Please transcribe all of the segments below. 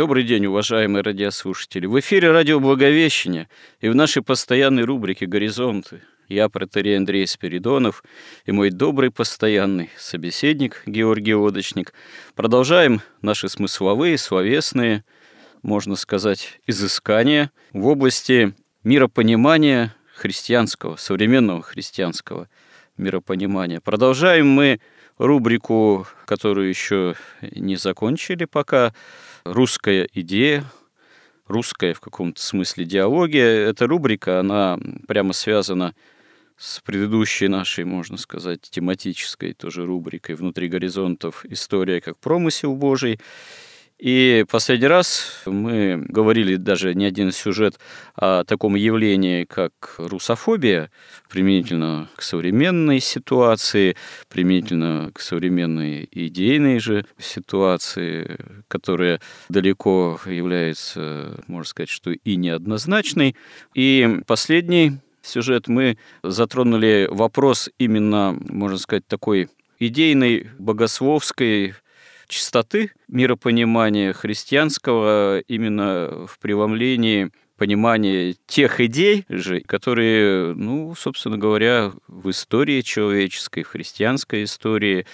Добрый день, уважаемые радиослушатели. В эфире радио Благовещение и в нашей постоянной рубрике «Горизонты» я, протерей Андрей Спиридонов, и мой добрый постоянный собеседник Георгий Лодочник. Продолжаем наши смысловые, словесные, можно сказать, изыскания в области миропонимания христианского, современного христианского миропонимания. Продолжаем мы рубрику, которую еще не закончили пока, русская идея, русская в каком-то смысле диалогия. Эта рубрика, она прямо связана с предыдущей нашей, можно сказать, тематической тоже рубрикой «Внутри горизонтов. История как промысел Божий». И последний раз мы говорили даже не один сюжет о таком явлении, как русофобия, применительно к современной ситуации, применительно к современной идейной же ситуации, которая далеко является, можно сказать, что и неоднозначной. И последний сюжет мы затронули вопрос именно, можно сказать, такой идейной, богословской чистоты миропонимания христианского именно в преломлении понимания тех идей же, которые, ну, собственно говоря, в истории человеческой, в христианской истории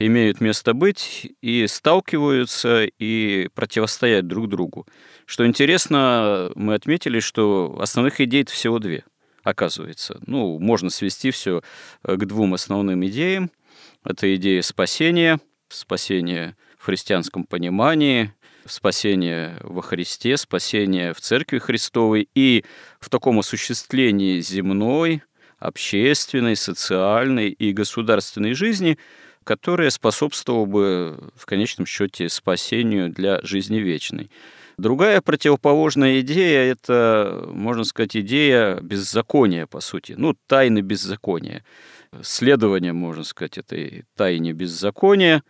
имеют место быть и сталкиваются и противостоят друг другу. Что интересно, мы отметили, что основных идей всего две, оказывается. Ну, можно свести все к двум основным идеям. Это идея спасения – спасение в христианском понимании, спасение во Христе, спасение в Церкви Христовой и в таком осуществлении земной, общественной, социальной и государственной жизни, которая способствовала бы в конечном счете спасению для жизни вечной. Другая противоположная идея – это, можно сказать, идея беззакония, по сути, ну, тайны беззакония. Следование, можно сказать, этой тайне беззакония,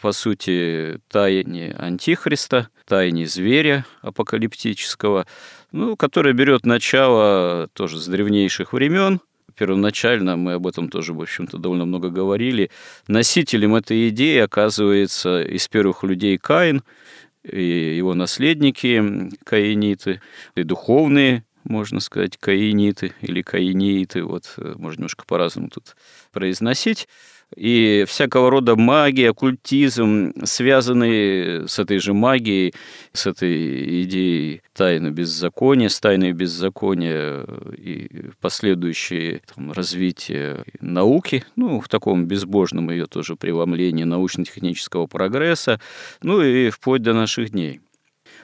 по сути, тайне Антихриста, тайне зверя апокалиптического, ну, которая берет начало тоже с древнейших времен. Первоначально мы об этом тоже, в общем-то, довольно много говорили. Носителем этой идеи оказывается из первых людей Каин, и его наследники каиниты, и духовные можно сказать, каиниты или каиниты, вот э, можно немножко по-разному тут произносить. И всякого рода магия, оккультизм, связанные с этой же магией, с этой идеей тайны беззакония, с тайной беззакония и последующее там, развитие науки, ну, в таком безбожном ее тоже преломлении научно-технического прогресса, ну и вплоть до наших дней.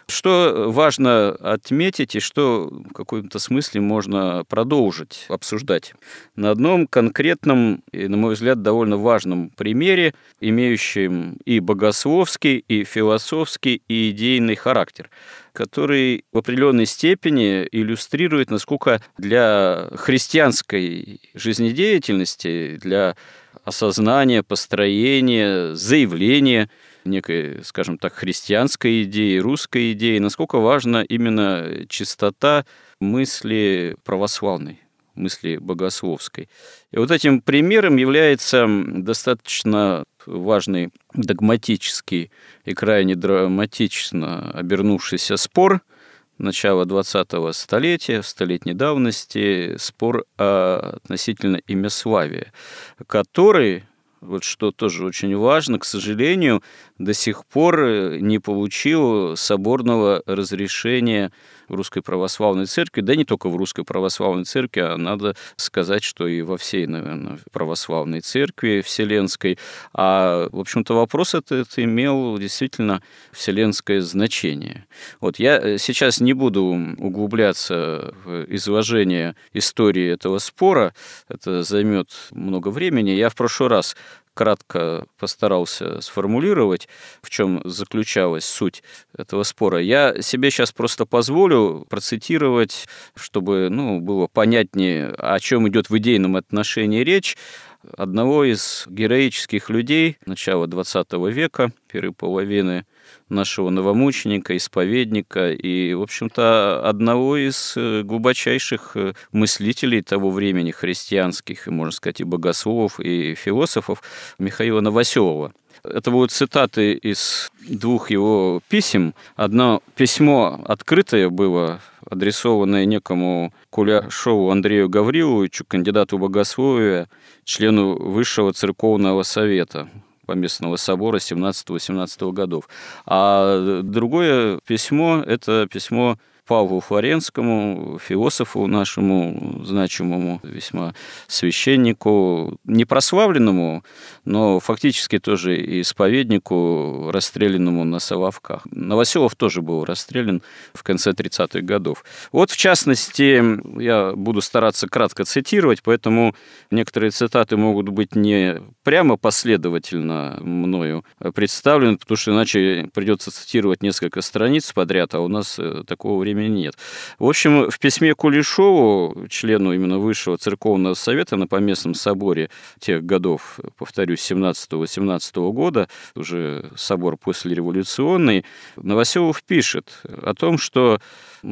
Что важно отметить и что в каком-то смысле можно продолжить обсуждать? На одном конкретном и, на мой взгляд, довольно важном примере, имеющем и богословский, и философский, и идейный характер который в определенной степени иллюстрирует, насколько для христианской жизнедеятельности, для осознания, построения, заявления – некой, скажем так, христианской идеи, русской идеи, насколько важна именно чистота мысли православной мысли богословской. И вот этим примером является достаточно важный догматический и крайне драматично обернувшийся спор начала 20-го столетия, столетней давности, спор о относительно имяславия, который вот что тоже очень важно, к сожалению, до сих пор не получил соборного разрешения в Русской Православной Церкви, да не только в Русской Православной Церкви, а надо сказать, что и во всей, наверное, Православной Церкви Вселенской. А, в общем-то, вопрос этот имел действительно вселенское значение. Вот я сейчас не буду углубляться в изложение истории этого спора, это займет много времени. Я в прошлый раз кратко постарался сформулировать, в чем заключалась суть этого спора. Я себе сейчас просто позволю процитировать, чтобы ну, было понятнее, о чем идет в идейном отношении речь, одного из героических людей начала XX века, первой половины нашего новомученика, исповедника и, в общем-то, одного из э, глубочайших э, мыслителей того времени христианских, и, можно сказать, и богословов, и философов Михаила Новоселова. Это будут цитаты из двух его писем. Одно письмо открытое было, адресованное некому Куляшову Андрею Гавриловичу, кандидату богословия, члену Высшего церковного совета Поместного собора 17-18 годов. А другое письмо – это письмо Павлу Флоренскому, философу нашему значимому весьма священнику, не прославленному, но фактически тоже исповеднику, расстрелянному на Соловках. Новоселов тоже был расстрелян в конце 30-х годов. Вот, в частности, я буду стараться кратко цитировать, поэтому некоторые цитаты могут быть не прямо последовательно мною представлены, потому что иначе придется цитировать несколько страниц подряд, а у нас э, такого времени времени нет. В общем, в письме Кулешову, члену именно Высшего церковного совета на Поместном соборе тех годов, повторюсь, 17-18 года, уже собор послереволюционный, Новоселов пишет о том, что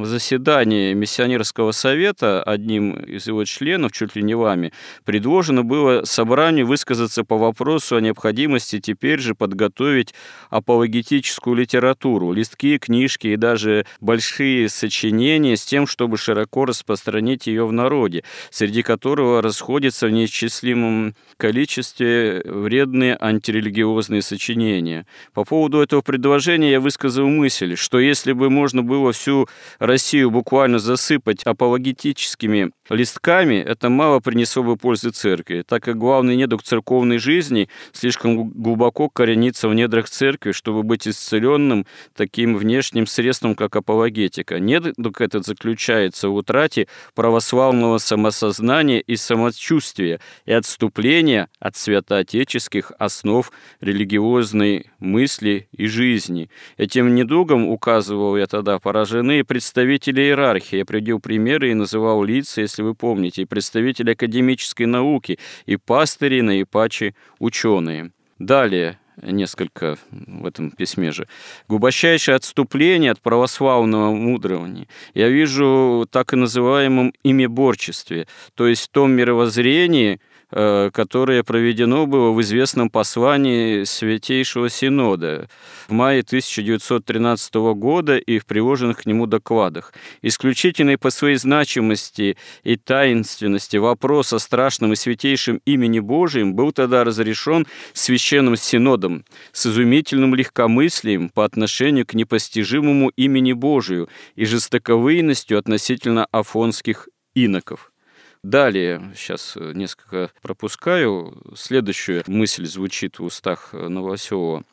заседании миссионерского совета одним из его членов, чуть ли не вами, предложено было собранию высказаться по вопросу о необходимости теперь же подготовить апологетическую литературу, листки, книжки и даже большие сочинения с тем, чтобы широко распространить ее в народе, среди которого расходятся в неисчислимом количестве вредные антирелигиозные сочинения. По поводу этого предложения я высказал мысль, что если бы можно было всю Россию буквально засыпать апологетическими листками, это мало принесло бы пользы церкви, так как главный недуг церковной жизни слишком глубоко коренится в недрах церкви, чтобы быть исцеленным таким внешним средством, как апологетика. Недуг этот заключается в утрате православного самосознания и самочувствия и отступления от святоотеческих основ религиозной мысли и жизни. Этим недугом, указывал я тогда, поражены представители иерархии. Я приводил примеры и называл лица, если вы помните, и представители академической науки, и пастыри, наипаче ученые. Далее, несколько в этом письме же. Глубочайшее отступление от православного мудрования я вижу так и называемом имеборчестве, то есть в том мировоззрении, которое проведено было в известном послании Святейшего Синода в мае 1913 года и в приложенных к нему докладах. Исключительный по своей значимости и таинственности вопрос о страшном и святейшем имени Божьем был тогда разрешен Священным Синодом с изумительным легкомыслием по отношению к непостижимому имени Божию и жестоковыйностью относительно афонских иноков. Далее, сейчас э, несколько пропускаю, следующая мысль звучит в устах э, Новоселова.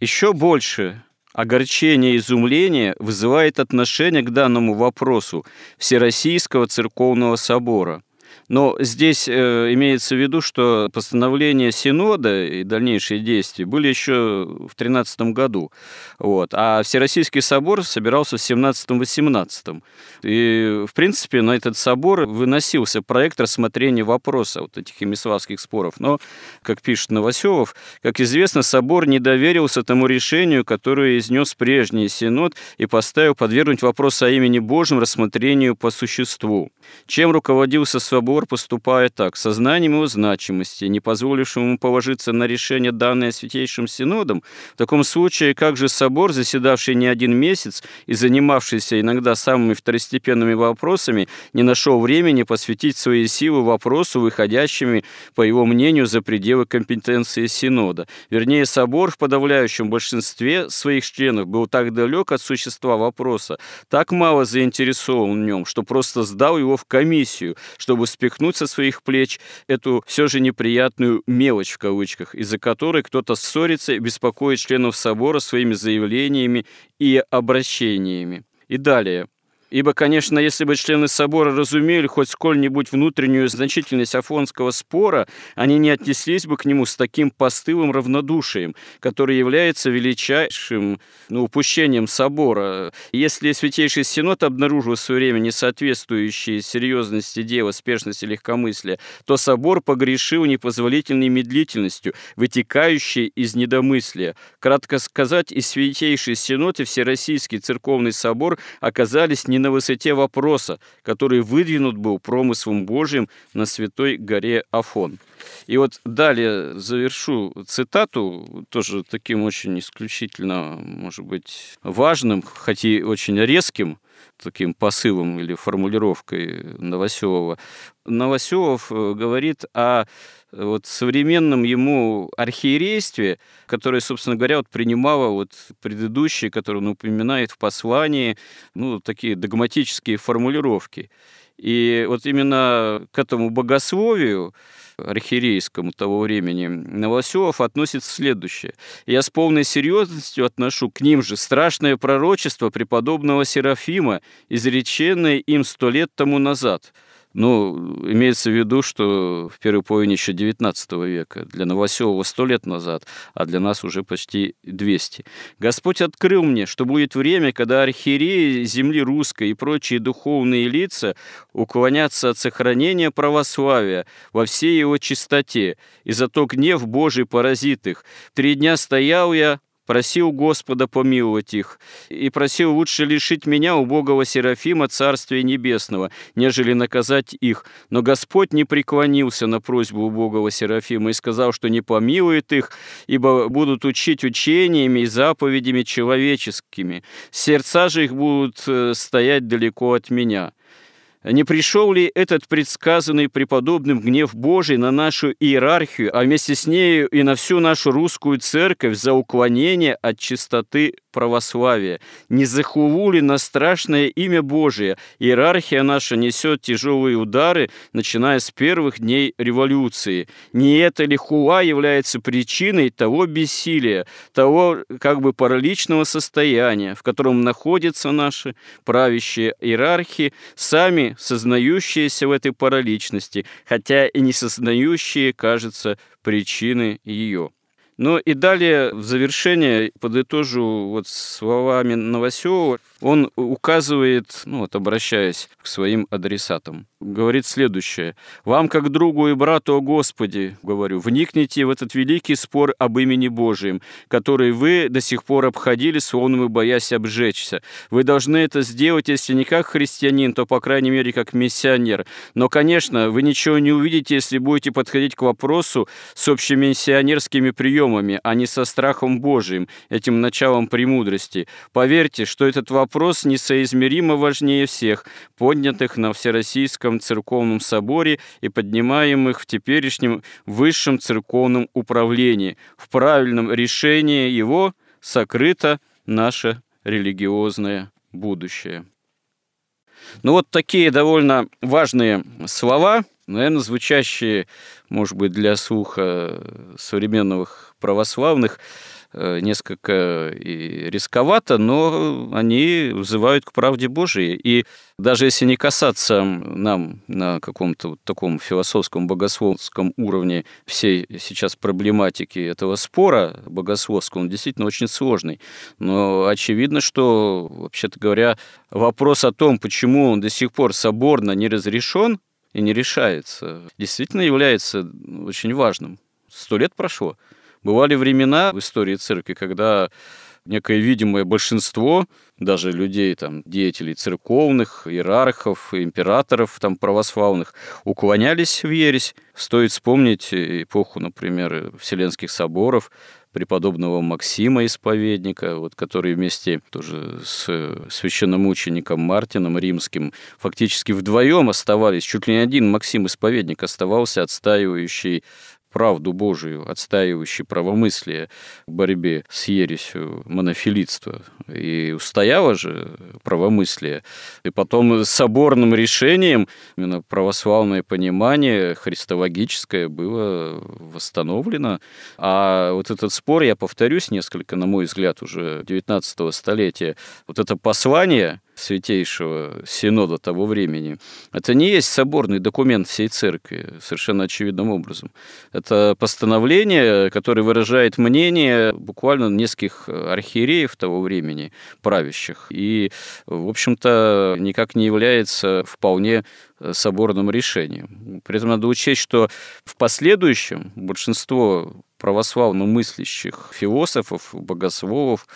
Еще больше огорчение и изумление вызывает отношение к данному вопросу Всероссийского церковного собора – но здесь э, имеется в виду, что постановление Синода и дальнейшие действия были еще в 13 году. Вот. А Всероссийский собор собирался в 17-18. И, в принципе, на этот собор выносился проект рассмотрения вопроса вот этих емиславских споров. Но, как пишет Новоселов, как известно, собор не доверился тому решению, которое изнес прежний Синод и поставил подвергнуть вопрос о имени Божьем рассмотрению по существу. Чем руководился собор собор поступает так. Сознанием его значимости, не позволившим ему положиться на решение, данное Святейшим Синодом, в таком случае, как же собор, заседавший не один месяц и занимавшийся иногда самыми второстепенными вопросами, не нашел времени посвятить свои силы вопросу, выходящими, по его мнению, за пределы компетенции Синода. Вернее, собор в подавляющем большинстве своих членов был так далек от существа вопроса, так мало заинтересован в нем, что просто сдал его в комиссию, чтобы спихнуть со своих плеч эту все же неприятную «мелочь» в кавычках, из-за которой кто-то ссорится и беспокоит членов собора своими заявлениями и обращениями. И далее. Ибо, конечно, если бы члены собора разумели хоть сколь-нибудь внутреннюю значительность Афонского спора, они не отнеслись бы к нему с таким постылым равнодушием, который является величайшим ну, упущением собора. Если Святейший Синод обнаружил в свое время несоответствующие серьезности дела, спешности легкомыслия, то собор погрешил непозволительной медлительностью, вытекающей из недомыслия. Кратко сказать, и Святейший Синод, и Всероссийский Церковный Собор оказались не на высоте вопроса, который выдвинут был промыслом Божьим на святой горе Афон. И вот далее завершу цитату, тоже таким очень исключительно, может быть, важным, хотя и очень резким, таким посылом или формулировкой Новоселова. Новоселов э, говорит о вот современном ему архиерействе, которое, собственно говоря, вот принимало вот предыдущие, которые он упоминает в послании, ну, такие догматические формулировки. И вот именно к этому богословию архиерейскому того времени Новоселов относится следующее. «Я с полной серьезностью отношу к ним же страшное пророчество преподобного Серафима, изреченное им сто лет тому назад». Ну, имеется в виду, что в первой половине еще XIX века, для Новоселова сто лет назад, а для нас уже почти 200. Господь открыл мне, что будет время, когда архиереи земли русской и прочие духовные лица уклонятся от сохранения православия во всей его чистоте, и зато гнев Божий поразит их. Три дня стоял я, просил Господа помиловать их, и просил лучше лишить меня, убогого Серафима, Царствия Небесного, нежели наказать их. Но Господь не преклонился на просьбу убогого Серафима и сказал, что не помилует их, ибо будут учить учениями и заповедями человеческими. Сердца же их будут э, стоять далеко от меня». Не пришел ли этот предсказанный преподобным гнев Божий на нашу иерархию, а вместе с нею и на всю нашу русскую церковь за уклонение от чистоты православия? Не захулу ли на страшное имя Божие? Иерархия наша несет тяжелые удары, начиная с первых дней революции. Не это ли хула является причиной того бессилия, того как бы параличного состояния, в котором находятся наши правящие иерархии, сами сознающиеся в этой параличности, хотя и не сознающие, кажется, причины ее. Ну и далее, в завершение, подытожу вот словами Новоселова, он указывает, ну вот обращаясь к своим адресатам, говорит следующее. «Вам, как другу и брату о Господе, говорю, вникните в этот великий спор об имени Божием, который вы до сих пор обходили, словно вы боясь обжечься. Вы должны это сделать, если не как христианин, то, по крайней мере, как миссионер. Но, конечно, вы ничего не увидите, если будете подходить к вопросу с общемиссионерскими приемами, а не со страхом Божиим, этим началом премудрости. Поверьте, что этот вопрос несоизмеримо важнее всех, поднятых на всероссийском церковном соборе и поднимаемых в теперешнем высшем церковном управлении. В правильном решении его сокрыто наше религиозное будущее. Ну вот такие довольно важные слова, наверное, звучащие, может быть, для слуха современных православных, Э, несколько рисковато, но они вызывают к правде Божией. И даже если не касаться нам на каком-то вот таком философском, богословском уровне всей сейчас проблематики этого спора богословского, он действительно очень сложный. Но очевидно, что, вообще-то говоря, вопрос о том, почему он до сих пор соборно не разрешен и не решается, действительно является очень важным. Сто лет прошло. Бывали времена в истории церкви, когда некое видимое большинство, даже людей, там, деятелей церковных, иерархов, императоров там, православных, уклонялись в ересь. Стоит вспомнить эпоху, например, Вселенских соборов, преподобного Максима Исповедника, вот, который вместе тоже с священномучеником Мартином Римским фактически вдвоем оставались, чуть ли не один Максим Исповедник оставался отстаивающий правду Божию, отстаивающий правомыслие в борьбе с ересью монофилитства. И устояло же правомыслие. И потом соборным решением именно православное понимание христологическое было восстановлено. А вот этот спор, я повторюсь несколько, на мой взгляд, уже 19 столетия, вот это послание Святейшего Синода того времени, это не есть соборный документ всей церкви, совершенно очевидным образом. Это постановление, которое выражает мнение буквально нескольких архиереев того времени, правящих, и, в общем-то, никак не является вполне соборным решением. При этом надо учесть, что в последующем большинство православно мыслящих философов, богословов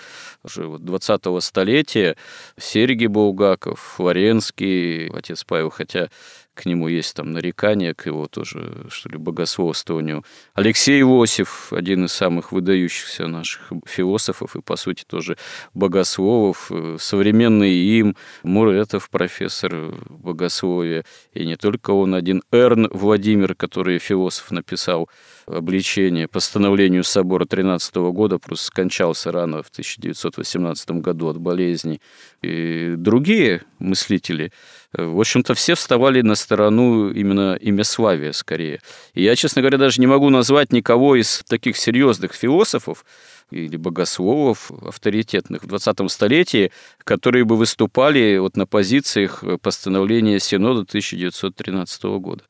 уже 20-го столетия, Сергий Булгаков, Флоренский, отец Павел, хотя к нему есть там нарекания, к его тоже, что ли, богословствованию. Алексей Иосиф, один из самых выдающихся наших философов и, по сути, тоже богословов, современный им, Муретов, профессор богословия, и не только он один, Эрн Владимир, который философ написал обличение постановлению собора 13 года, просто скончался рано в 1918 году от болезни. И другие мыслители, в общем-то, все вставали на сторону именно имя Славия скорее. И я, честно говоря, даже не могу назвать никого из таких серьезных философов, или богословов авторитетных в 20 столетии, которые бы выступали вот на позициях постановления Синода 1913 года.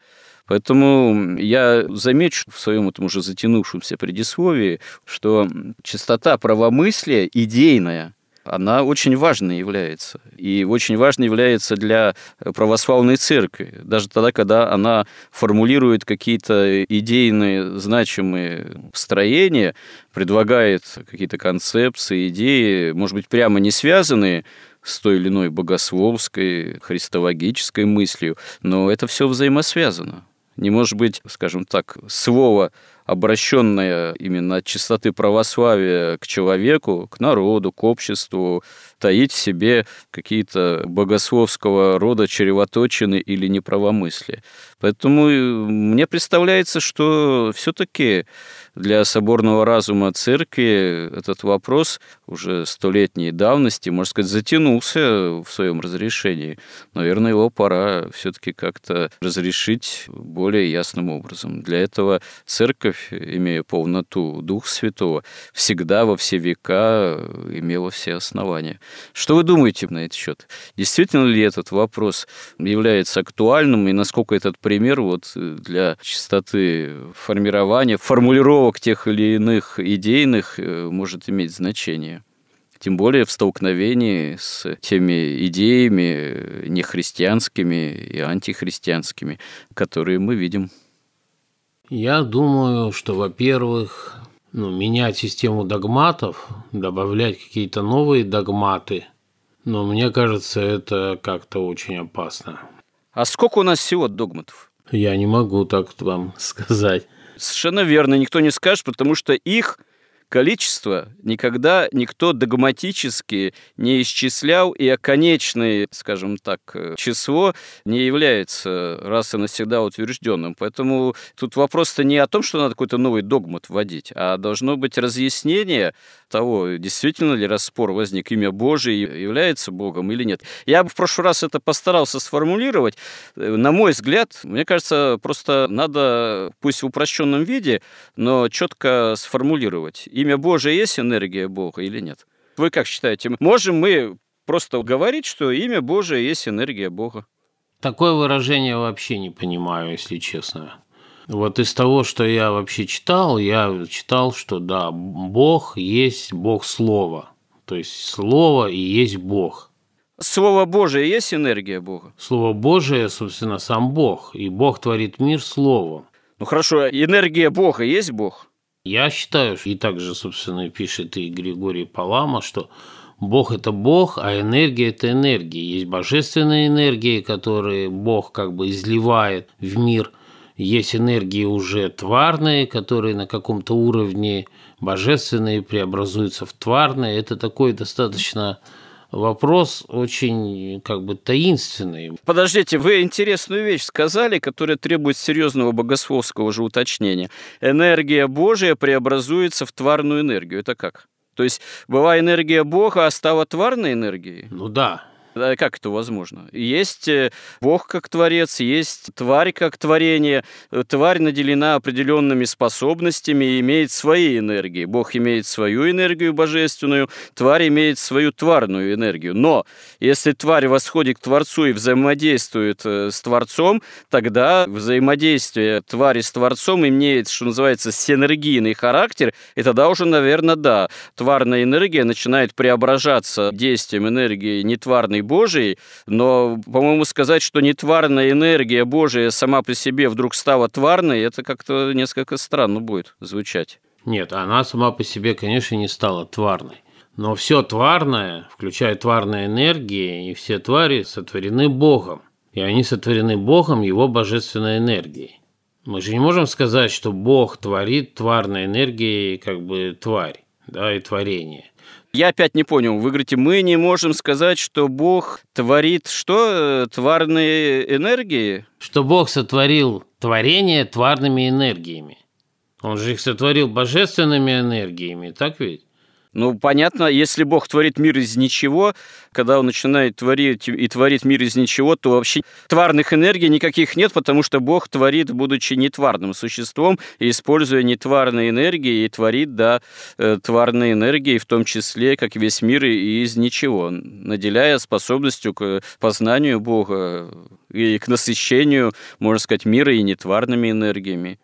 Поэтому я замечу в своем этом уже затянувшемся предисловии, что чистота правомыслия идейная, она очень важной является. И очень важной является для православной церкви. Даже тогда, когда она формулирует какие-то идейные значимые строения, предлагает какие-то концепции, идеи, может быть, прямо не связанные с той или иной богословской, христологической мыслью, но это все взаимосвязано. Не может быть, скажем так, слово, обращенное именно от чистоты православия к человеку, к народу, к обществу, таить в себе какие-то богословского рода чревоточины или неправомыслие. Поэтому мне представляется, что все-таки для соборного разума церкви этот вопрос уже столетней давности, можно сказать, затянулся в своем разрешении. Наверное, его пора все-таки как-то разрешить более ясным образом. Для этого церковь, имея полноту Духа Святого, всегда во все века имела все основания. Что вы думаете на этот счет? Действительно ли этот вопрос является актуальным и насколько этот пример вот для чистоты формирования, формулировок тех или иных идейных э, может иметь значение. Тем более в столкновении с теми идеями э, нехристианскими и антихристианскими, которые мы видим. Я думаю, что, во-первых, ну, менять систему догматов, добавлять какие-то новые догматы, но мне кажется, это как-то очень опасно. А сколько у нас всего догматов? Я не могу так вам сказать. Совершенно верно, никто не скажет, потому что их количество никогда никто догматически не исчислял, и оконечное, скажем так, число не является раз и навсегда утвержденным. Поэтому тут вопрос-то не о том, что надо какой-то новый догмат вводить, а должно быть разъяснение того, действительно ли распор возник, имя Божие является Богом или нет. Я бы в прошлый раз это постарался сформулировать. На мой взгляд, мне кажется, просто надо, пусть в упрощенном виде, но четко сформулировать имя Божие есть энергия Бога или нет? Вы как считаете, можем мы просто говорить, что имя Божие есть энергия Бога? Такое выражение вообще не понимаю, если честно. Вот из того, что я вообще читал, я читал, что да, Бог есть Бог Слова. То есть Слово и есть Бог. Слово Божие есть энергия Бога? Слово Божие, собственно, сам Бог. И Бог творит мир Словом. Ну хорошо, энергия Бога есть Бог? Я считаю, и также, собственно, пишет и Григорий Палама, что Бог – это Бог, а энергия – это энергия. Есть божественные энергии, которые Бог как бы изливает в мир. Есть энергии уже тварные, которые на каком-то уровне божественные преобразуются в тварные. Это такой достаточно вопрос очень как бы таинственный. Подождите, вы интересную вещь сказали, которая требует серьезного богословского же уточнения. Энергия Божия преобразуется в тварную энергию. Это как? То есть была энергия Бога, а стала тварной энергией? Ну да, как это возможно? Есть э, Бог как творец, есть тварь как творение. Тварь наделена определенными способностями и имеет свои энергии. Бог имеет свою энергию божественную, тварь имеет свою тварную энергию. Но если тварь восходит к Творцу и взаимодействует э, с Творцом, тогда взаимодействие твари с Творцом имеет, что называется, синергийный характер, и тогда уже, наверное, да, тварная энергия начинает преображаться действием энергии нетварной Божией, но, по-моему, сказать, что нетварная энергия Божия сама по себе вдруг стала тварной, это как-то несколько странно будет звучать. Нет, она сама по себе, конечно, не стала тварной. Но все тварное, включая тварные энергии, и все твари сотворены Богом. И они сотворены Богом Его божественной энергией. Мы же не можем сказать, что Бог творит тварной энергией как бы тварь, да, и творение. Я опять не понял. Вы говорите, мы не можем сказать, что Бог творит что? Тварные энергии? Что Бог сотворил творение тварными энергиями. Он же их сотворил божественными энергиями, так ведь? Ну, понятно, если Бог творит мир из ничего, когда Он начинает творить и творит мир из ничего, то вообще тварных энергий никаких нет, потому что Бог творит, будучи нетварным существом, и используя нетварные энергии, и творит, да, э, тварные энергии, в том числе, как весь мир, и из ничего, наделяя способностью к познанию Бога и к насыщению, можно сказать, мира и нетварными энергиями.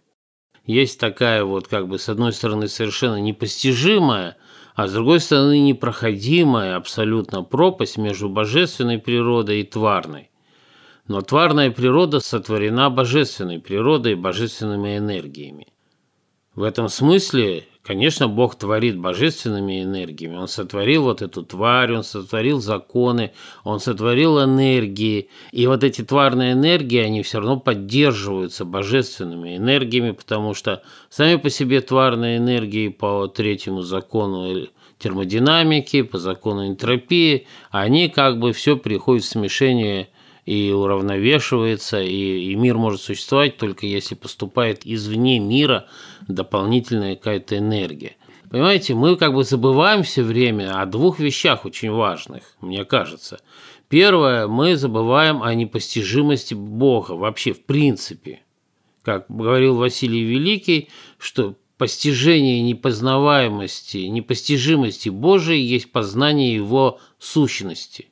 Есть такая вот, как бы, с одной стороны, совершенно непостижимая – а с другой стороны непроходимая абсолютно пропасть между божественной природой и тварной. Но тварная природа сотворена божественной природой и божественными энергиями. В этом смысле Конечно, Бог творит божественными энергиями. Он сотворил вот эту тварь, он сотворил законы, он сотворил энергии. И вот эти тварные энергии, они все равно поддерживаются божественными энергиями, потому что сами по себе тварные энергии по третьему закону термодинамики, по закону энтропии, они как бы все приходят в смешение и уравновешивается, и, и мир может существовать только если поступает извне мира дополнительная какая-то энергия. Понимаете, мы как бы забываем все время о двух вещах очень важных, мне кажется. Первое, мы забываем о непостижимости Бога вообще в принципе. Как говорил Василий Великий, что постижение непознаваемости, непостижимости Божией есть познание Его сущности.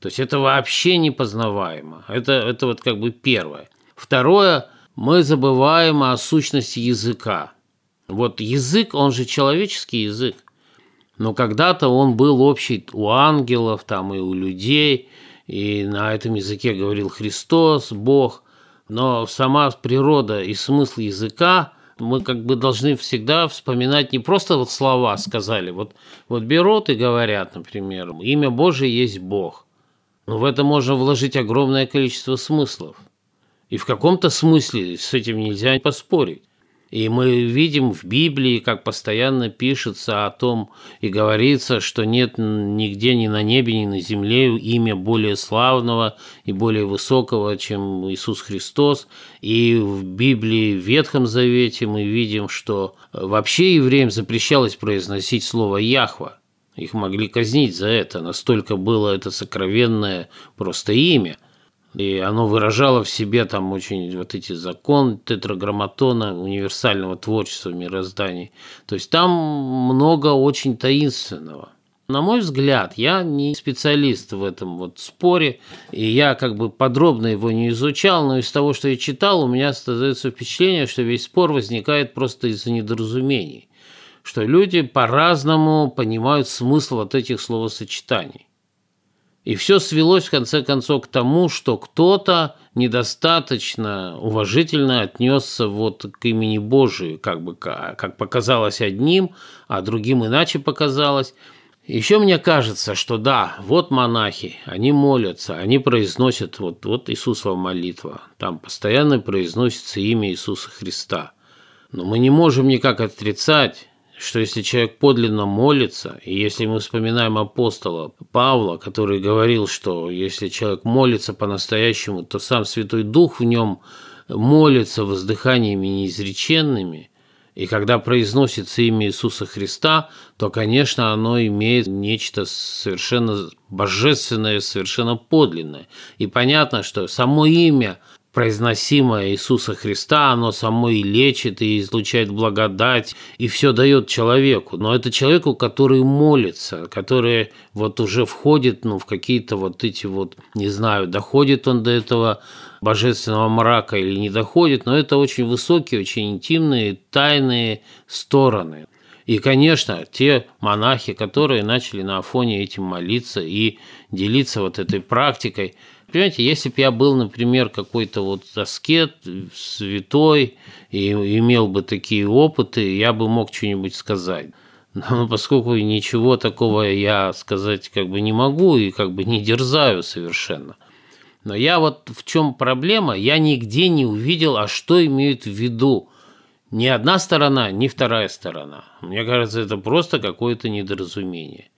То есть это вообще непознаваемо. Это, это вот как бы первое. Второе, мы забываем о сущности языка. Вот язык, он же человеческий язык. Но когда-то он был общий у ангелов, там и у людей, и на этом языке говорил Христос, Бог. Но сама природа и смысл языка мы как бы должны всегда вспоминать не просто вот слова сказали, вот, вот берут и говорят, например, имя Божие есть Бог – но в это можно вложить огромное количество смыслов. И в каком-то смысле с этим нельзя поспорить. И мы видим в Библии, как постоянно пишется о том и говорится, что нет нигде ни на небе, ни на земле имя более славного и более высокого, чем Иисус Христос. И в Библии, в Ветхом Завете мы видим, что вообще евреям запрещалось произносить слово «Яхва». Их могли казнить за это, настолько было это сокровенное просто имя. И оно выражало в себе там очень вот эти закон тетраграмматона, универсального творчества мирозданий. То есть там много очень таинственного. На мой взгляд, я не специалист в этом вот споре, и я как бы подробно его не изучал, но из того, что я читал, у меня остается впечатление, что весь спор возникает просто из-за недоразумений что люди по-разному понимают смысл вот этих словосочетаний. И все свелось в конце концов к тому, что кто-то недостаточно уважительно отнесся вот к имени Божию, как бы как показалось одним, а другим иначе показалось. Еще мне кажется, что да, вот монахи, они молятся, они произносят, вот, вот Иисусова молитва, там постоянно произносится имя Иисуса Христа. Но мы не можем никак отрицать, что если человек подлинно молится, и если мы вспоминаем апостола Павла, который говорил, что если человек молится по-настоящему, то сам Святой Дух в нем молится воздыханиями неизреченными, и когда произносится имя Иисуса Христа, то, конечно, оно имеет нечто совершенно божественное, совершенно подлинное. И понятно, что само имя произносимое Иисуса Христа, оно само и лечит, и излучает благодать, и все дает человеку. Но это человеку, который молится, который вот уже входит ну, в какие-то вот эти вот, не знаю, доходит он до этого божественного мрака или не доходит, но это очень высокие, очень интимные, тайные стороны. И, конечно, те монахи, которые начали на Афоне этим молиться и делиться вот этой практикой – Понимаете, если бы я был, например, какой-то вот аскет, святой, и имел бы такие опыты, я бы мог что-нибудь сказать. Но поскольку ничего такого я сказать как бы не могу и как бы не дерзаю совершенно. Но я вот в чем проблема, я нигде не увидел, а что имеют в виду ни одна сторона, ни вторая сторона. Мне кажется, это просто какое-то недоразумение.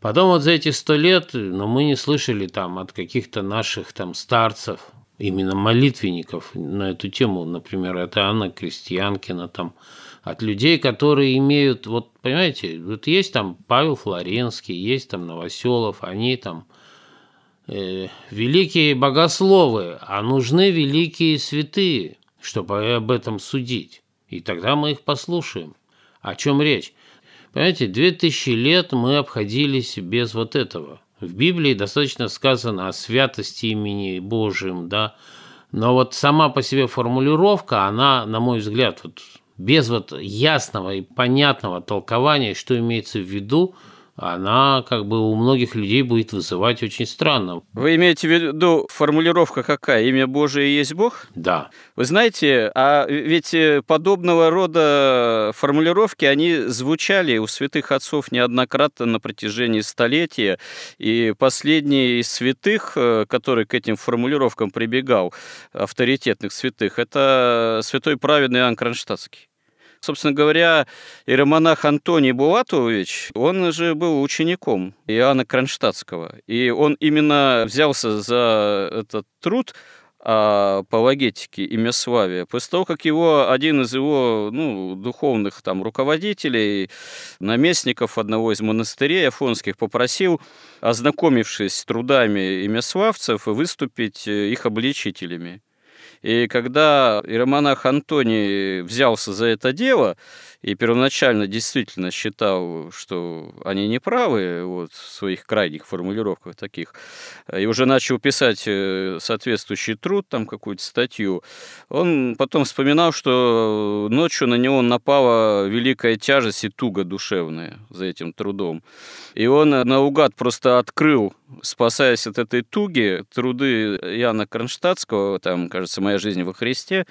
Потом вот за эти сто лет, но мы не слышали там от каких-то наших там старцев, именно молитвенников на эту тему, например, это Анна Крестьянкина, там, от людей, которые имеют, вот понимаете, вот есть там Павел Флоренский, есть там Новоселов, они там э, великие богословы, а нужны великие святые, чтобы об этом судить. И тогда мы их послушаем. О чем речь? Понимаете, две тысячи лет мы обходились без вот этого. В Библии достаточно сказано о святости имени Божьем, да, но вот сама по себе формулировка, она, на мой взгляд, вот без вот ясного и понятного толкования, что имеется в виду, она как бы у многих людей будет вызывать очень странно. Вы имеете в виду формулировка какая? Имя Божие есть Бог? Да. Вы знаете, а ведь э, подобного рода формулировки, они звучали у святых отцов неоднократно на протяжении столетия, и последний из святых, э, который к этим формулировкам прибегал, авторитетных святых, это святой праведный Иоанн Кронштадтский. Собственно говоря, иеромонах Антоний Булатович, он же был учеником Иоанна Кронштадтского. И он именно взялся за этот труд о апологетике имя Славия, после того, как его один из его ну, духовных там, руководителей, наместников одного из монастырей афонских попросил, ознакомившись с трудами имяславцев, выступить их обличителями. И когда иеромонах Антоний взялся за это дело, и первоначально действительно считал, что они не правы вот, в своих крайних формулировках таких, и уже начал писать э, соответствующий труд, там какую-то статью, он потом вспоминал, что ночью на него напала великая тяжесть и туга душевная за этим трудом. И он наугад просто открыл, спасаясь от этой туги, труды Яна Кронштадтского, там, кажется, «Моя жизнь во Христе»,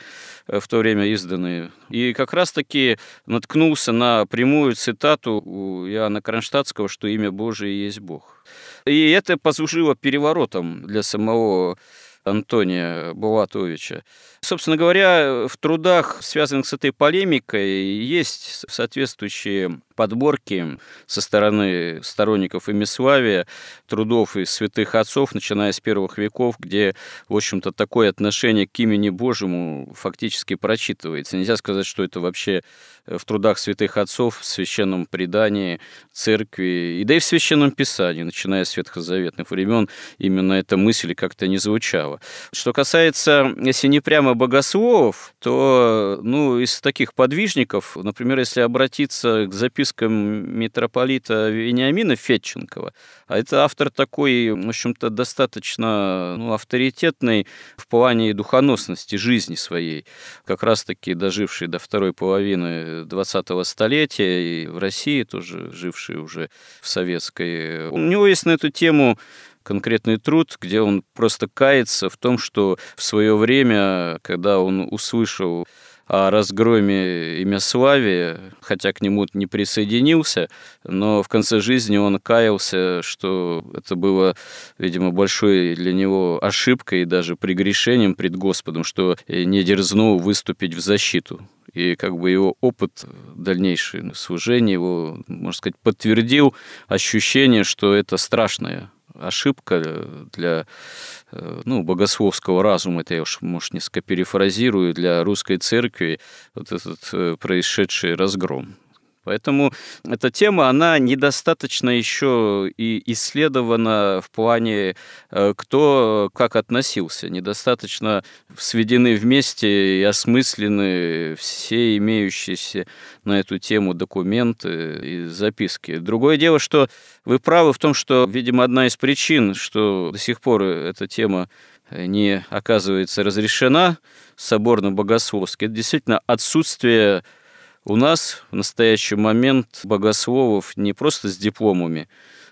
э, в то время изданные. И как раз-таки наткнулся на прямую цитату у Иоанна Кронштадтского, что имя Божие есть Бог. И это послужило переворотом для самого Антония Булатовича. Собственно говоря, в трудах, связанных с этой полемикой, есть соответствующие подборки со стороны сторонников Имиславия, трудов и святых отцов, начиная с первых веков, где, в общем-то, такое отношение к имени Божьему фактически прочитывается. Нельзя сказать, что это вообще в трудах святых отцов, в священном предании церкви, и да и в священном писании, начиная с ветхозаветных времен, именно эта мысль как-то не звучала. Что касается, если не прямо богословов, то ну, из таких подвижников, например, если обратиться к запискам митрополита Вениамина Фетченкова, а это автор такой, в общем-то, достаточно ну, авторитетный в плане духоносности жизни своей, как раз-таки доживший до второй половины 20-го столетия и в России тоже живший уже в советской. У него есть на эту тему конкретный труд, где он просто кается в том, что в свое время, когда он услышал о разгроме имя Славия, хотя к нему не присоединился, но в конце жизни он каялся, что это было, видимо, большой для него ошибкой и даже прегрешением пред Господом, что не дерзнул выступить в защиту. И как бы его опыт дальнейшего служения его, можно сказать, подтвердил ощущение, что это страшная ошибка для э, ну, богословского разума, это я уж, может, несколько перефразирую, для русской церкви вот этот э, происшедший разгром. Поэтому эта тема, она недостаточно еще и исследована в плане, э, кто как относился. Недостаточно сведены вместе и осмыслены все имеющиеся на эту тему документы и записки. Другое дело, что вы правы в том, что, видимо, одна из причин, что до сих пор эта тема не оказывается разрешена соборно-богословски, это действительно отсутствие у нас в настоящий момент богословов не просто с дипломами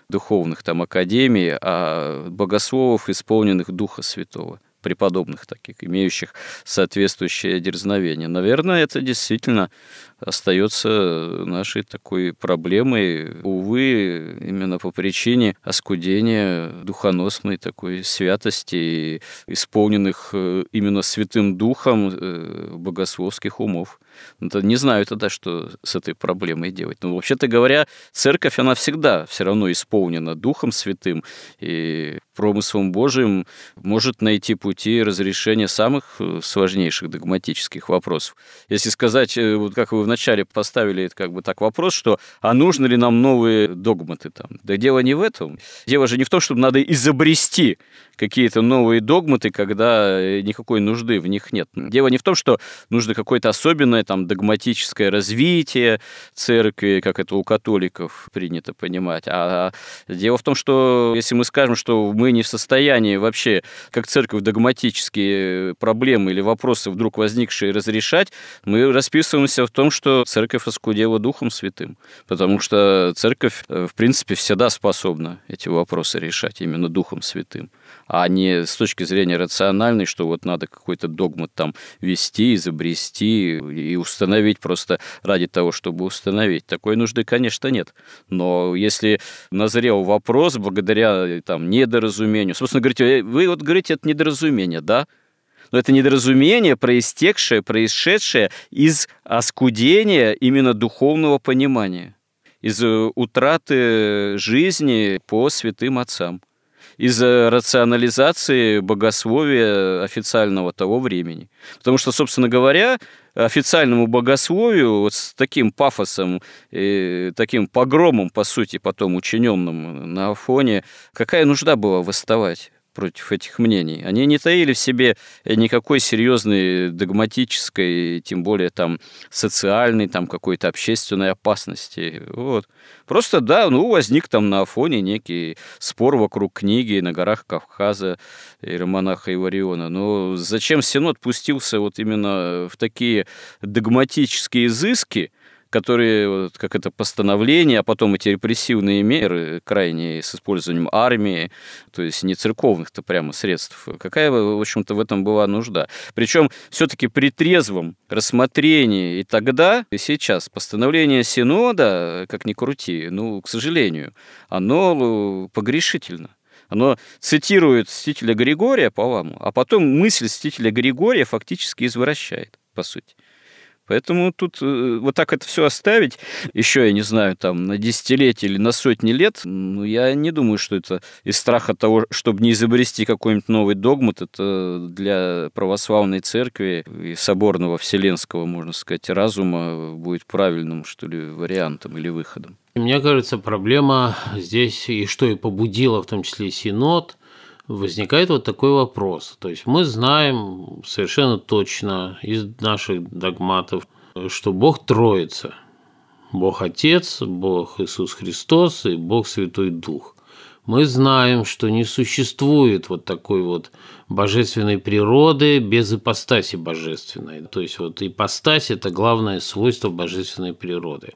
духовных там академий, а богословов, исполненных Духа Святого преподобных таких, имеющих соответствующее дерзновение. Наверное, это действительно остается нашей такой проблемой, увы, именно по причине оскудения духоносной такой святости, исполненных э, именно Святым Духом э, богословских умов. Не знаю тогда, что с этой проблемой делать. Но вообще-то говоря, церковь, она всегда все равно исполнена Духом Святым и промыслом Божиим может найти пути разрешения самых э, сложнейших догматических вопросов. Если сказать, вот как вы вначале поставили как бы так вопрос, что а нужны ли нам новые догматы там? Да дело не в этом. Дело же не в том, чтобы надо изобрести какие-то новые догматы, когда э, никакой нужды в них нет. Дело не в том, что нужно какое-то особенное там догматическое развитие церкви, как это у католиков принято понимать, а дело в том, что если мы скажем, что мы не в состоянии вообще, как церковь, догматические проблемы или вопросы вдруг возникшие разрешать, мы расписываемся в том, что церковь оскудела Духом Святым, потому что церковь, э, в принципе, всегда способна эти вопросы решать именно Духом Святым а не с точки зрения рациональной, что вот надо какой-то догмат там вести, изобрести и установить просто ради того, чтобы установить. Такой нужды, конечно, нет. Но если назрел вопрос благодаря там, недоразумению, собственно, говорите, вы вот говорите, это недоразумение, да? Но это недоразумение, проистекшее, происшедшее из оскудения именно духовного понимания, из э, утраты жизни по святым отцам из-за рационализации богословия официального того времени. Потому что, собственно говоря, официальному богословию вот с таким пафосом и таким погромом, по сути, потом учиненным на фоне, какая нужда была восставать? Против этих мнений. Они не таили в себе никакой серьезной догматической, тем более там социальной, там какой-то общественной опасности. Вот. Просто, да, ну, возник там на фоне некий спор вокруг книги на горах Кавказа Иеромонаха Ивариона. Но зачем Синод пустился вот именно в такие догматические изыски, которые, как это постановление, а потом эти репрессивные меры крайние с использованием армии, то есть не церковных-то прямо средств. Какая, в общем-то, в этом была нужда? Причем все-таки при трезвом рассмотрении и тогда, и сейчас постановление Синода, как ни крути, ну, к сожалению, оно погрешительно. Оно цитирует стителя Григория, по-вашему, а потом мысль стителя Григория фактически извращает, по сути. Поэтому тут э, вот так это все оставить, еще, я не знаю, там, на десятилетие или на сотни лет, ну, я не думаю, что это из страха того, чтобы не изобрести какой-нибудь новый догмат, это для православной церкви и соборного вселенского, можно сказать, разума будет правильным, что ли, вариантом или выходом. Мне кажется, проблема здесь, и что и побудило в том числе Синод – возникает вот такой вопрос. То есть мы знаем совершенно точно из наших догматов, что Бог Троица. Бог Отец, Бог Иисус Христос и Бог Святой Дух. Мы знаем, что не существует вот такой вот божественной природы без ипостаси божественной. То есть вот ипостась – это главное свойство божественной природы.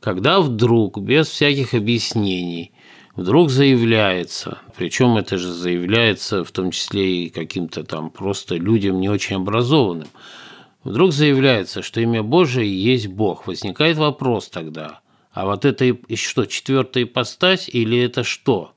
Когда вдруг, без всяких объяснений, вдруг заявляется, причем это же заявляется в том числе и каким-то там просто людям не очень образованным, вдруг заявляется, что имя Божие есть Бог. Возникает вопрос тогда, а вот это и что, четвертая ипостась или это что?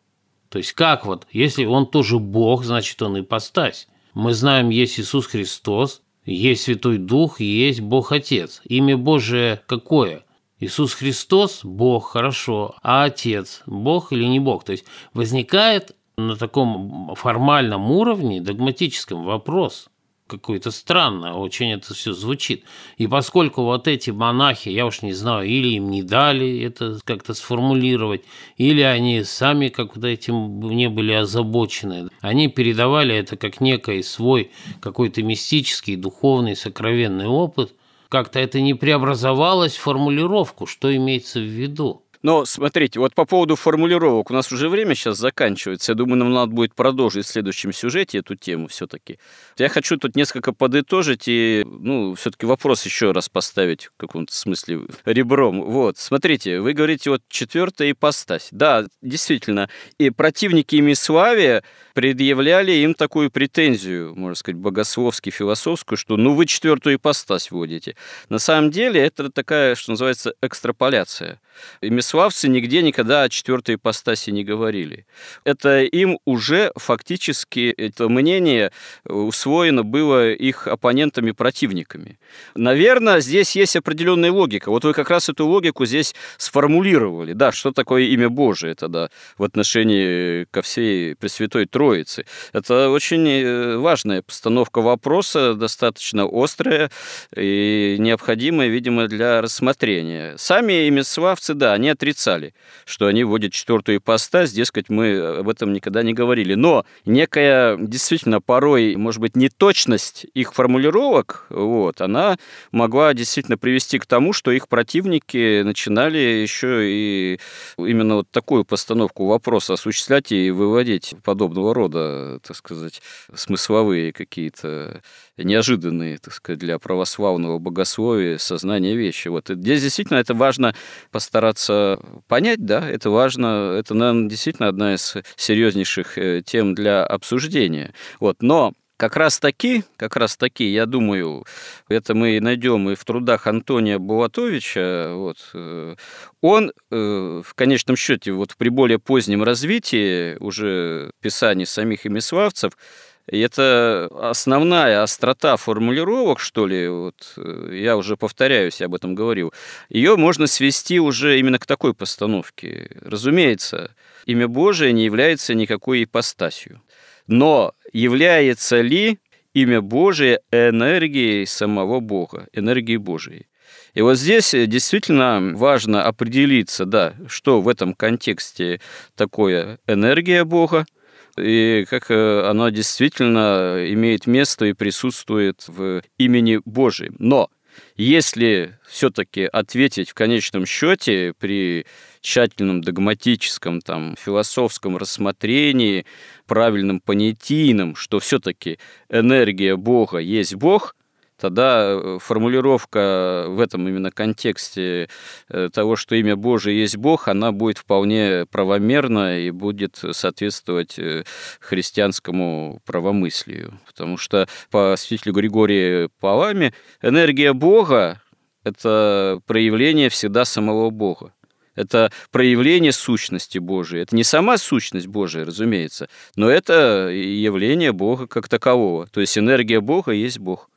То есть как вот, если он тоже Бог, значит он ипостась. Мы знаем, есть Иисус Христос, есть Святой Дух, есть Бог Отец. Имя Божие какое? Иисус Христос – Бог, хорошо, а Отец – Бог или не Бог? То есть возникает на таком формальном уровне, догматическом вопрос – какое-то странное, очень это все звучит. И поскольку вот эти монахи, я уж не знаю, или им не дали это как-то сформулировать, или они сами как-то этим не были озабочены, они передавали это как некий свой какой-то мистический, духовный, сокровенный опыт, как-то это не преобразовалось в формулировку, что имеется в виду. Но смотрите, вот по поводу формулировок, у нас уже время сейчас заканчивается. Я думаю, нам надо будет продолжить в следующем сюжете эту тему все-таки. Я хочу тут несколько подытожить и, ну, все-таки вопрос еще раз поставить в каком-то смысле ребром. Вот, смотрите, вы говорите вот четвертая ипостась. Да, действительно, и противники Миславия предъявляли им такую претензию, можно сказать, богословски философскую, что ну вы четвертую ипостась вводите. На самом деле это такая, что называется, экстраполяция. И миславцы нигде никогда о четвертой ипостаси не говорили. Это им уже фактически, это мнение усвоено было их оппонентами-противниками. Наверное, здесь есть определенная логика. Вот вы как раз эту логику здесь сформулировали. Да, что такое имя Божие тогда в отношении ко всей Пресвятой Троицы. Это очень э, важная постановка вопроса, достаточно острая и необходимая, видимо, для рассмотрения. Сами имиславцы, да, они отрицали, что они вводят четвертую ипостась, дескать, мы об этом никогда не говорили. Но некая, действительно, порой, может быть, неточность их формулировок, вот, она могла действительно привести к тому, что их противники начинали еще и именно вот такую постановку вопроса осуществлять и выводить подобного рода, так сказать, смысловые какие-то неожиданные, так сказать, для православного богословия сознания вещи. Вот здесь действительно это важно постараться понять, да, это важно, это, наверное, действительно одна из серьезнейших э, тем для обсуждения. Вот, но как раз таки, как раз таки, я думаю, это мы найдем и в трудах Антония Булатовича, вот, э, он э, в конечном счете вот при более позднем развитии уже писаний самих имиславцев и это основная острота формулировок, что ли, вот, э, я уже повторяюсь, я об этом говорил, ее можно свести уже именно к такой постановке. Разумеется, имя Божие не является никакой ипостасью. Но является ли имя Божие энергией самого Бога, энергией Божией? И вот здесь действительно важно определиться, да, что в этом контексте такое энергия Бога – и как э, оно действительно имеет место и присутствует в имени Божьем. Но если все-таки ответить в конечном счете при тщательном догматическом, там, философском рассмотрении, правильном понятийном, что все-таки энергия Бога есть Бог, тогда э, формулировка в этом именно контексте э, того, что имя Божие есть Бог, она будет вполне правомерна и будет соответствовать э, христианскому правомыслию. Потому что по святителю Григорию Паламе энергия Бога – это проявление всегда самого Бога. Это проявление сущности Божией. Это не сама сущность Божия, разумеется, но это явление Бога как такового. То есть энергия Бога есть Бог.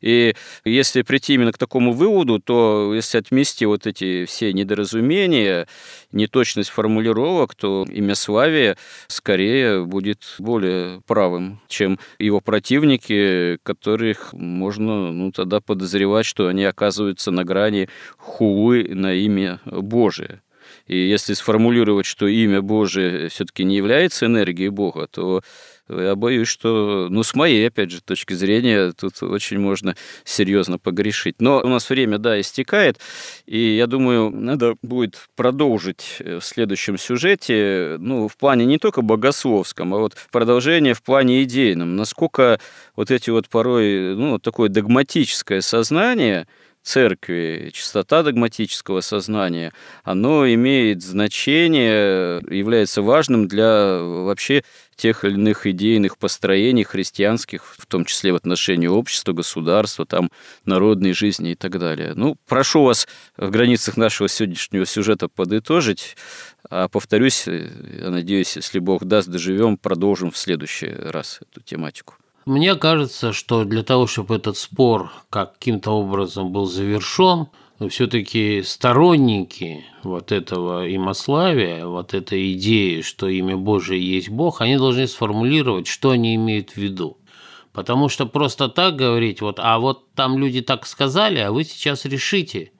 И если прийти именно к такому выводу, то если отмести вот эти все недоразумения, неточность формулировок, то имя Славия скорее будет более правым, чем его противники, которых можно ну, тогда подозревать, что они оказываются на грани хулы на имя Божие. И если сформулировать, что имя Божие все-таки не является энергией Бога, то я боюсь, что, ну, с моей, опять же, точки зрения, тут очень можно серьезно погрешить. Но у нас время, да, истекает, и я думаю, надо будет продолжить э, в следующем сюжете, ну, в плане не только богословском, а вот продолжение в плане идейном. Насколько вот эти вот порой, ну, такое догматическое сознание – церкви, чистота догматического сознания, оно имеет значение, является важным для вообще тех или иных идейных построений христианских, в том числе в отношении общества, государства, там, народной жизни и так далее. Ну, прошу вас в границах нашего сегодняшнего сюжета подытожить, а повторюсь, я надеюсь, если Бог даст, доживем, продолжим в следующий раз эту тематику. Мне кажется, что для того, чтобы этот спор каким-то образом был завершен, все-таки сторонники вот этого имославия, вот этой идеи, что имя Божие есть Бог, они должны сформулировать, что они имеют в виду. Потому что просто так говорить, вот, а вот там люди так сказали, а вы сейчас решите.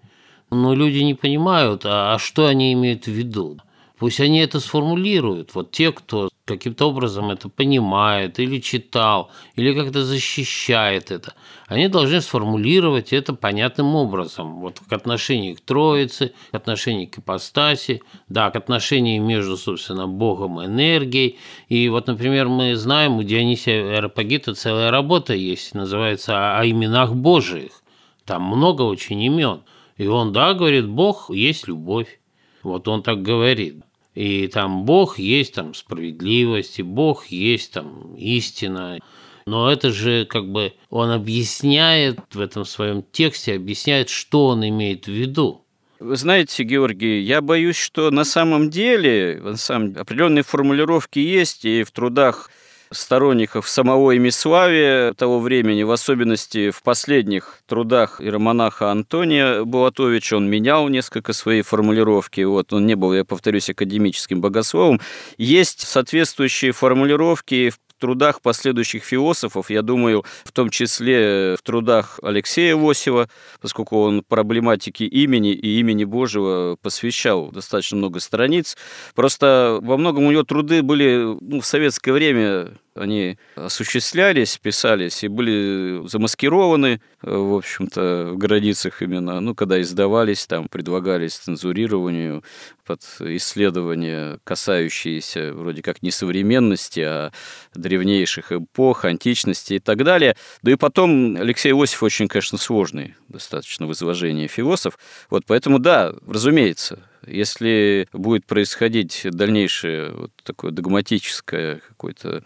Но люди не понимают, а, а что они имеют в виду. Пусть они это сформулируют. Вот те, кто каким-то образом это понимает или читал, или как-то защищает это, они должны сформулировать это понятным образом. Вот к отношению к Троице, к отношению к ипостаси, да, к отношению между, собственно, Богом и энергией. И вот, например, мы знаем, у Дионисия Аэропагита целая работа есть, называется «О именах Божиих». Там много очень имен. И он, да, говорит, Бог есть любовь. Вот он так говорит и там Бог есть там справедливость, и Бог есть там истина. Но это же как бы он объясняет в этом своем тексте, объясняет, что он имеет в виду. Вы знаете, Георгий, я боюсь, что на самом деле на самом, определенные формулировки есть, и в трудах сторонников самого Имиславия того времени, в особенности в последних трудах иеромонаха Антония Булатовича, он менял несколько свои формулировки, вот, он не был, я повторюсь, академическим богословом. Есть соответствующие формулировки в трудах последующих философов, я думаю, в том числе в трудах Алексея Лосева, поскольку он проблематике имени и имени Божьего посвящал достаточно много страниц. Просто во многом у него труды были ну, в советское время они осуществлялись, писались и были замаскированы, в общем-то, в границах именно, ну, когда издавались, там, предлагались цензурированию под исследования, касающиеся вроде как не современности, а древнейших эпох, античности и так далее. Да и потом Алексей Иосиф очень, конечно, сложный достаточно в изложении философ. Вот поэтому, да, разумеется, если будет происходить дальнейшее вот такое догматическое какое-то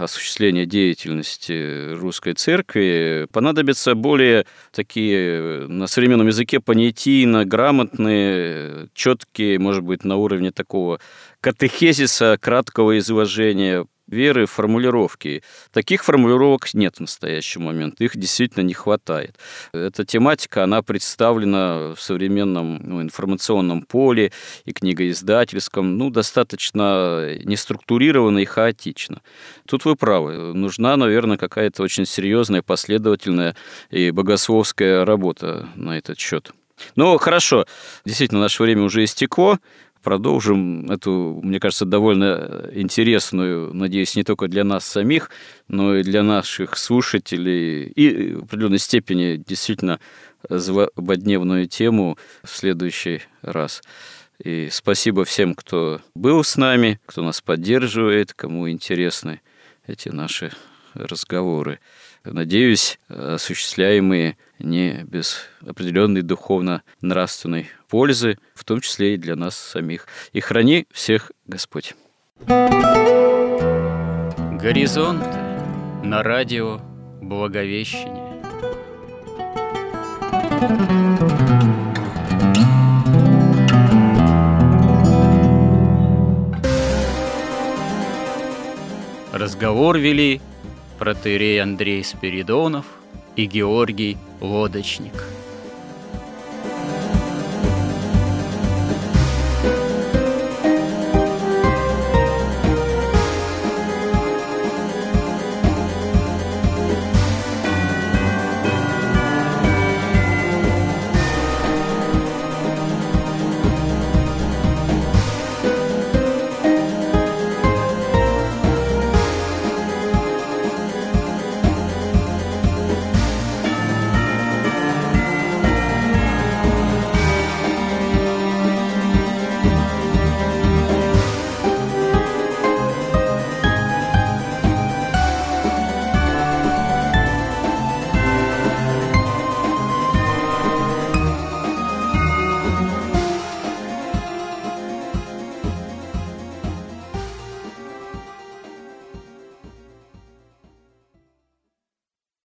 осуществления деятельности русской церкви понадобятся более такие на современном языке понятийно грамотные, четкие, может быть, на уровне такого катехезиса, краткого изложения веры формулировки. Таких формулировок нет в настоящий момент, их действительно не хватает. Эта тематика, она представлена в современном ну, информационном поле и книгоиздательском, ну, достаточно неструктурированно и хаотично. Тут вы правы, нужна, наверное, какая-то очень серьезная, последовательная и богословская работа на этот счет. Ну, хорошо, действительно, наше время уже истекло продолжим эту, мне кажется, довольно интересную, надеюсь, не только для нас самих, но и для наших слушателей и в определенной степени действительно злободневную тему в следующий раз. И спасибо всем, кто был с нами, кто нас поддерживает, кому интересны эти наши разговоры надеюсь, осуществляемые не без определенной духовно-нравственной пользы, в том числе и для нас самих. И храни всех Господь. Горизонт на радио Благовещение. Разговор вели протеерей Андрей Спиридонов и Георгий Лодочник –